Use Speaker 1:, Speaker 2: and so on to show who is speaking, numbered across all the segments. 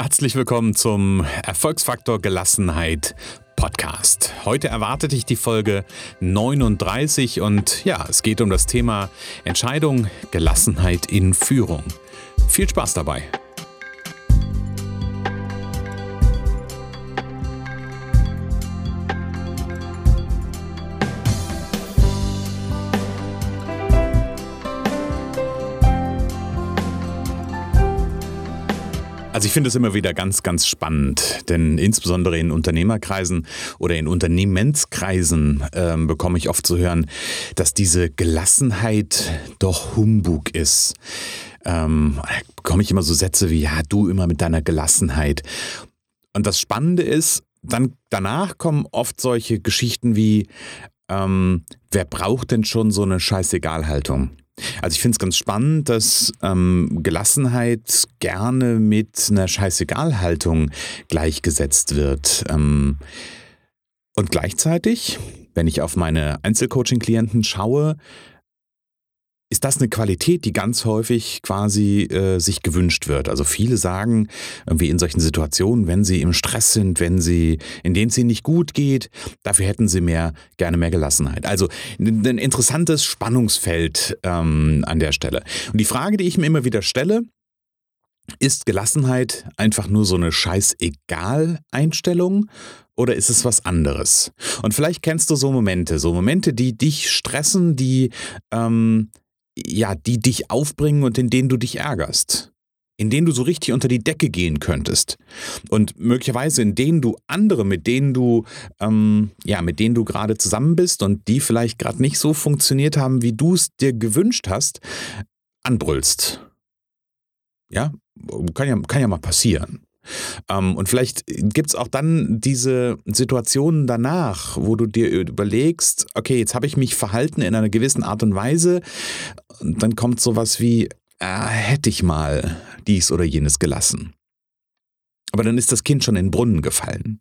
Speaker 1: Herzlich willkommen zum Erfolgsfaktor Gelassenheit Podcast. Heute erwartet dich die Folge 39 und ja, es geht um das Thema Entscheidung, Gelassenheit in Führung. Viel Spaß dabei. Also ich finde es immer wieder ganz, ganz spannend, denn insbesondere in Unternehmerkreisen oder in Unternehmenskreisen ähm, bekomme ich oft zu hören, dass diese Gelassenheit doch Humbug ist. Ähm, da bekomme ich immer so Sätze wie, ja, du immer mit deiner Gelassenheit. Und das Spannende ist, dann danach kommen oft solche Geschichten wie, ähm, wer braucht denn schon so eine Scheißegalhaltung? Also ich finde es ganz spannend, dass ähm, Gelassenheit gerne mit einer Scheißegal-Haltung gleichgesetzt wird. Ähm, und gleichzeitig, wenn ich auf meine Einzelcoaching-Klienten schaue, ist das eine Qualität, die ganz häufig quasi äh, sich gewünscht wird. Also viele sagen, wie in solchen Situationen, wenn sie im Stress sind, wenn sie, in denen es ihnen nicht gut geht, dafür hätten sie mehr, gerne mehr Gelassenheit. Also ein interessantes Spannungsfeld ähm, an der Stelle. Und die Frage, die ich mir immer wieder stelle, ist Gelassenheit einfach nur so eine Scheißegal-Einstellung oder ist es was anderes? Und vielleicht kennst du so Momente, so Momente, die dich stressen, die ähm, ja, die dich aufbringen und in denen du dich ärgerst. In denen du so richtig unter die Decke gehen könntest. Und möglicherweise in denen du andere, mit denen du, ähm, ja, mit denen du gerade zusammen bist und die vielleicht gerade nicht so funktioniert haben, wie du es dir gewünscht hast, anbrüllst. Ja, kann ja, kann ja mal passieren. Ähm, und vielleicht gibt es auch dann diese Situationen danach, wo du dir überlegst, okay, jetzt habe ich mich verhalten in einer gewissen Art und Weise. Und dann kommt sowas wie, äh, hätte ich mal dies oder jenes gelassen. Aber dann ist das Kind schon in den Brunnen gefallen.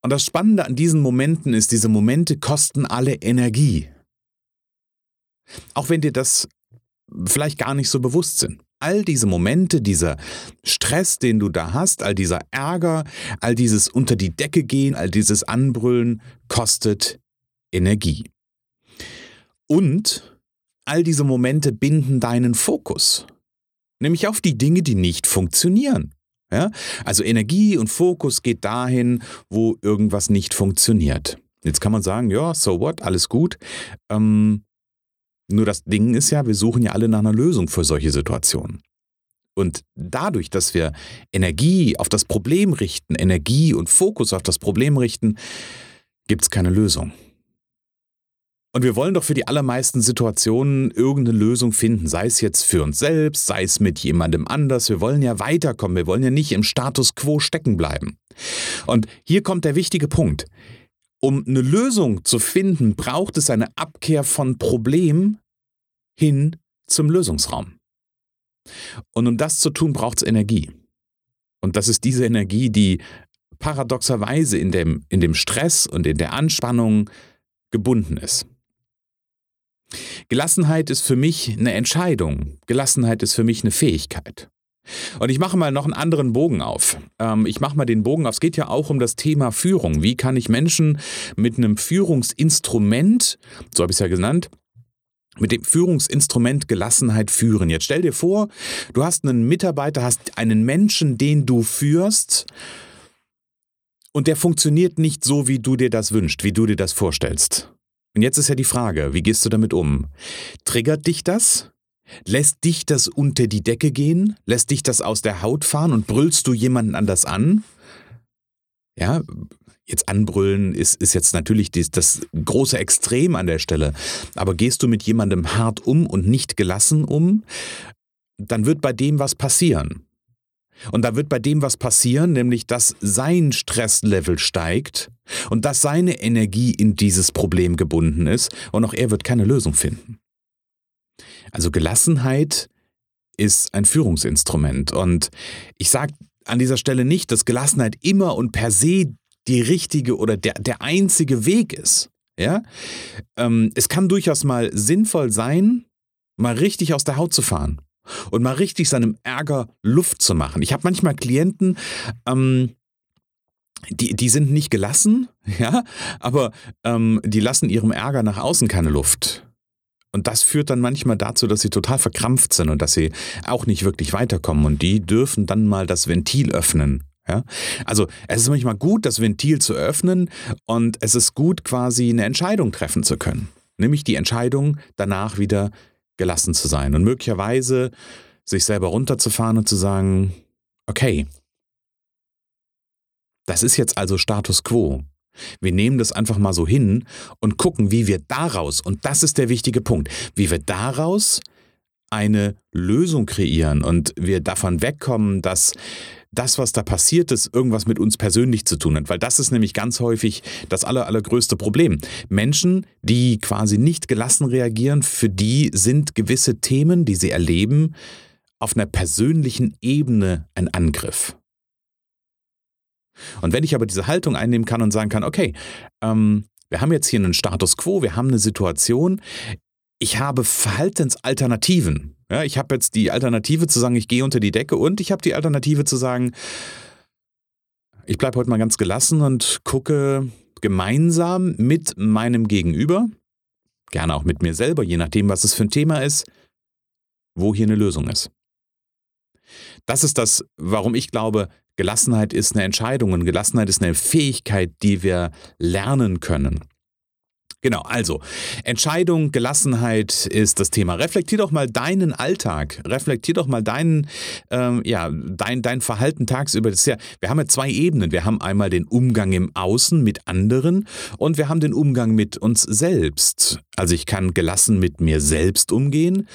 Speaker 1: Und das Spannende an diesen Momenten ist, diese Momente kosten alle Energie. Auch wenn dir das vielleicht gar nicht so bewusst sind all diese Momente, dieser Stress, den du da hast, all dieser Ärger, all dieses unter die Decke gehen, all dieses Anbrüllen kostet Energie. Und all diese Momente binden deinen Fokus, nämlich auf die Dinge, die nicht funktionieren. Ja? Also Energie und Fokus geht dahin, wo irgendwas nicht funktioniert. Jetzt kann man sagen, ja, so what, alles gut. Ähm, nur das Ding ist ja, wir suchen ja alle nach einer Lösung für solche Situationen. Und dadurch, dass wir Energie auf das Problem richten, Energie und Fokus auf das Problem richten, gibt es keine Lösung. Und wir wollen doch für die allermeisten Situationen irgendeine Lösung finden, sei es jetzt für uns selbst, sei es mit jemandem anders. Wir wollen ja weiterkommen, wir wollen ja nicht im Status quo stecken bleiben. Und hier kommt der wichtige Punkt. Um eine Lösung zu finden, braucht es eine Abkehr von Problem hin zum Lösungsraum. Und um das zu tun, braucht es Energie. Und das ist diese Energie, die paradoxerweise in dem, in dem Stress und in der Anspannung gebunden ist. Gelassenheit ist für mich eine Entscheidung. Gelassenheit ist für mich eine Fähigkeit. Und ich mache mal noch einen anderen Bogen auf. Ähm, ich mache mal den Bogen auf. Es geht ja auch um das Thema Führung. Wie kann ich Menschen mit einem Führungsinstrument, so habe ich es ja genannt, mit dem Führungsinstrument Gelassenheit führen. Jetzt stell dir vor, du hast einen Mitarbeiter, hast einen Menschen, den du führst, und der funktioniert nicht so, wie du dir das wünschst, wie du dir das vorstellst. Und jetzt ist ja die Frage, wie gehst du damit um? Triggert dich das? Lässt dich das unter die Decke gehen? Lässt dich das aus der Haut fahren und brüllst du jemanden anders an? Ja, jetzt anbrüllen ist, ist jetzt natürlich das, das große Extrem an der Stelle. Aber gehst du mit jemandem hart um und nicht gelassen um, dann wird bei dem was passieren. Und da wird bei dem was passieren, nämlich dass sein Stresslevel steigt und dass seine Energie in dieses Problem gebunden ist und auch er wird keine Lösung finden. Also Gelassenheit ist ein Führungsinstrument. Und ich sage an dieser Stelle nicht, dass Gelassenheit immer und per se die richtige oder der, der einzige Weg ist. Ja? Ähm, es kann durchaus mal sinnvoll sein, mal richtig aus der Haut zu fahren und mal richtig seinem Ärger Luft zu machen. Ich habe manchmal Klienten, ähm, die, die sind nicht gelassen, ja, aber ähm, die lassen ihrem Ärger nach außen keine Luft. Und das führt dann manchmal dazu, dass sie total verkrampft sind und dass sie auch nicht wirklich weiterkommen. Und die dürfen dann mal das Ventil öffnen. Ja? Also es ist manchmal gut, das Ventil zu öffnen und es ist gut, quasi eine Entscheidung treffen zu können. Nämlich die Entscheidung, danach wieder gelassen zu sein und möglicherweise sich selber runterzufahren und zu sagen, okay, das ist jetzt also Status quo. Wir nehmen das einfach mal so hin und gucken, wie wir daraus, und das ist der wichtige Punkt, wie wir daraus eine Lösung kreieren und wir davon wegkommen, dass das, was da passiert ist, irgendwas mit uns persönlich zu tun hat. Weil das ist nämlich ganz häufig das aller, allergrößte Problem. Menschen, die quasi nicht gelassen reagieren, für die sind gewisse Themen, die sie erleben, auf einer persönlichen Ebene ein Angriff. Und wenn ich aber diese Haltung einnehmen kann und sagen kann, okay, ähm, wir haben jetzt hier einen Status quo, wir haben eine Situation, ich habe Verhaltensalternativen. Ja, ich habe jetzt die Alternative zu sagen, ich gehe unter die Decke und ich habe die Alternative zu sagen, ich bleibe heute mal ganz gelassen und gucke gemeinsam mit meinem Gegenüber, gerne auch mit mir selber, je nachdem, was es für ein Thema ist, wo hier eine Lösung ist. Das ist das, warum ich glaube, Gelassenheit ist eine Entscheidung und Gelassenheit ist eine Fähigkeit, die wir lernen können. Genau, also Entscheidung, Gelassenheit ist das Thema. Reflektier doch mal deinen Alltag, reflektier doch mal deinen, ähm, ja, dein, dein Verhalten tagsüber. Das ist ja, wir haben ja zwei Ebenen. Wir haben einmal den Umgang im Außen mit anderen und wir haben den Umgang mit uns selbst. Also ich kann gelassen mit mir selbst umgehen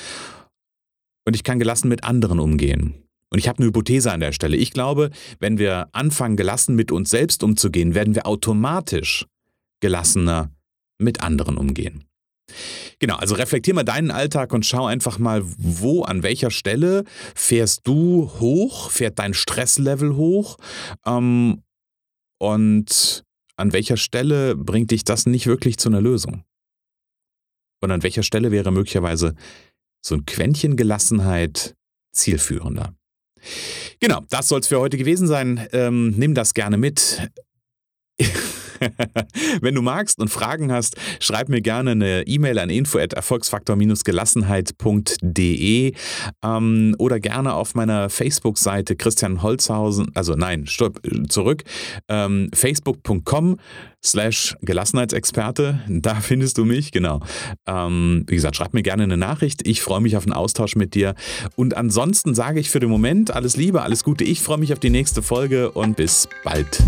Speaker 1: und ich kann gelassen mit anderen umgehen. Und ich habe eine Hypothese an der Stelle. Ich glaube, wenn wir anfangen, gelassen mit uns selbst umzugehen, werden wir automatisch gelassener mit anderen umgehen. Genau, also reflektier mal deinen Alltag und schau einfach mal, wo, an welcher Stelle fährst du hoch, fährt dein Stresslevel hoch ähm, und an welcher Stelle bringt dich das nicht wirklich zu einer Lösung? Und an welcher Stelle wäre möglicherweise so ein Quäntchen Gelassenheit zielführender? Genau, das soll es für heute gewesen sein. Ähm, nimm das gerne mit. Wenn du magst und Fragen hast, schreib mir gerne eine E-Mail an info@erfolgsfaktor-gelassenheit.de ähm, oder gerne auf meiner Facebook-Seite Christian Holzhausen, also nein, stopp, zurück, ähm, facebook.com slash Gelassenheitsexperte, da findest du mich, genau. Ähm, wie gesagt, schreib mir gerne eine Nachricht, ich freue mich auf einen Austausch mit dir und ansonsten sage ich für den Moment alles Liebe, alles Gute, ich freue mich auf die nächste Folge und bis bald.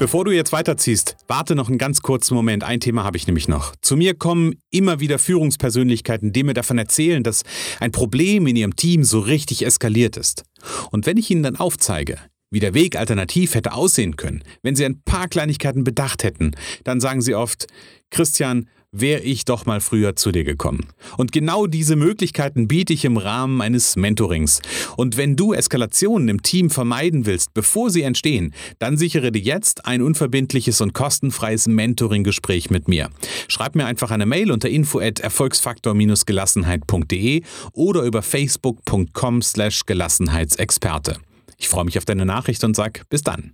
Speaker 1: Bevor du jetzt weiterziehst, warte noch einen ganz kurzen Moment. Ein Thema habe ich nämlich noch. Zu mir kommen immer wieder Führungspersönlichkeiten, die mir davon erzählen, dass ein Problem in ihrem Team so richtig eskaliert ist. Und wenn ich ihnen dann aufzeige, wie der Weg alternativ hätte aussehen können, wenn sie ein paar Kleinigkeiten bedacht hätten, dann sagen sie oft, Christian, wäre ich doch mal früher zu dir gekommen. Und genau diese Möglichkeiten biete ich im Rahmen eines Mentorings. Und wenn du Eskalationen im Team vermeiden willst, bevor sie entstehen, dann sichere dir jetzt ein unverbindliches und kostenfreies Mentoring-Gespräch mit mir. Schreib mir einfach eine Mail unter info at erfolgsfaktor-gelassenheit.de oder über facebook.com slash Gelassenheitsexperte. Ich freue mich auf deine Nachricht und sag bis dann.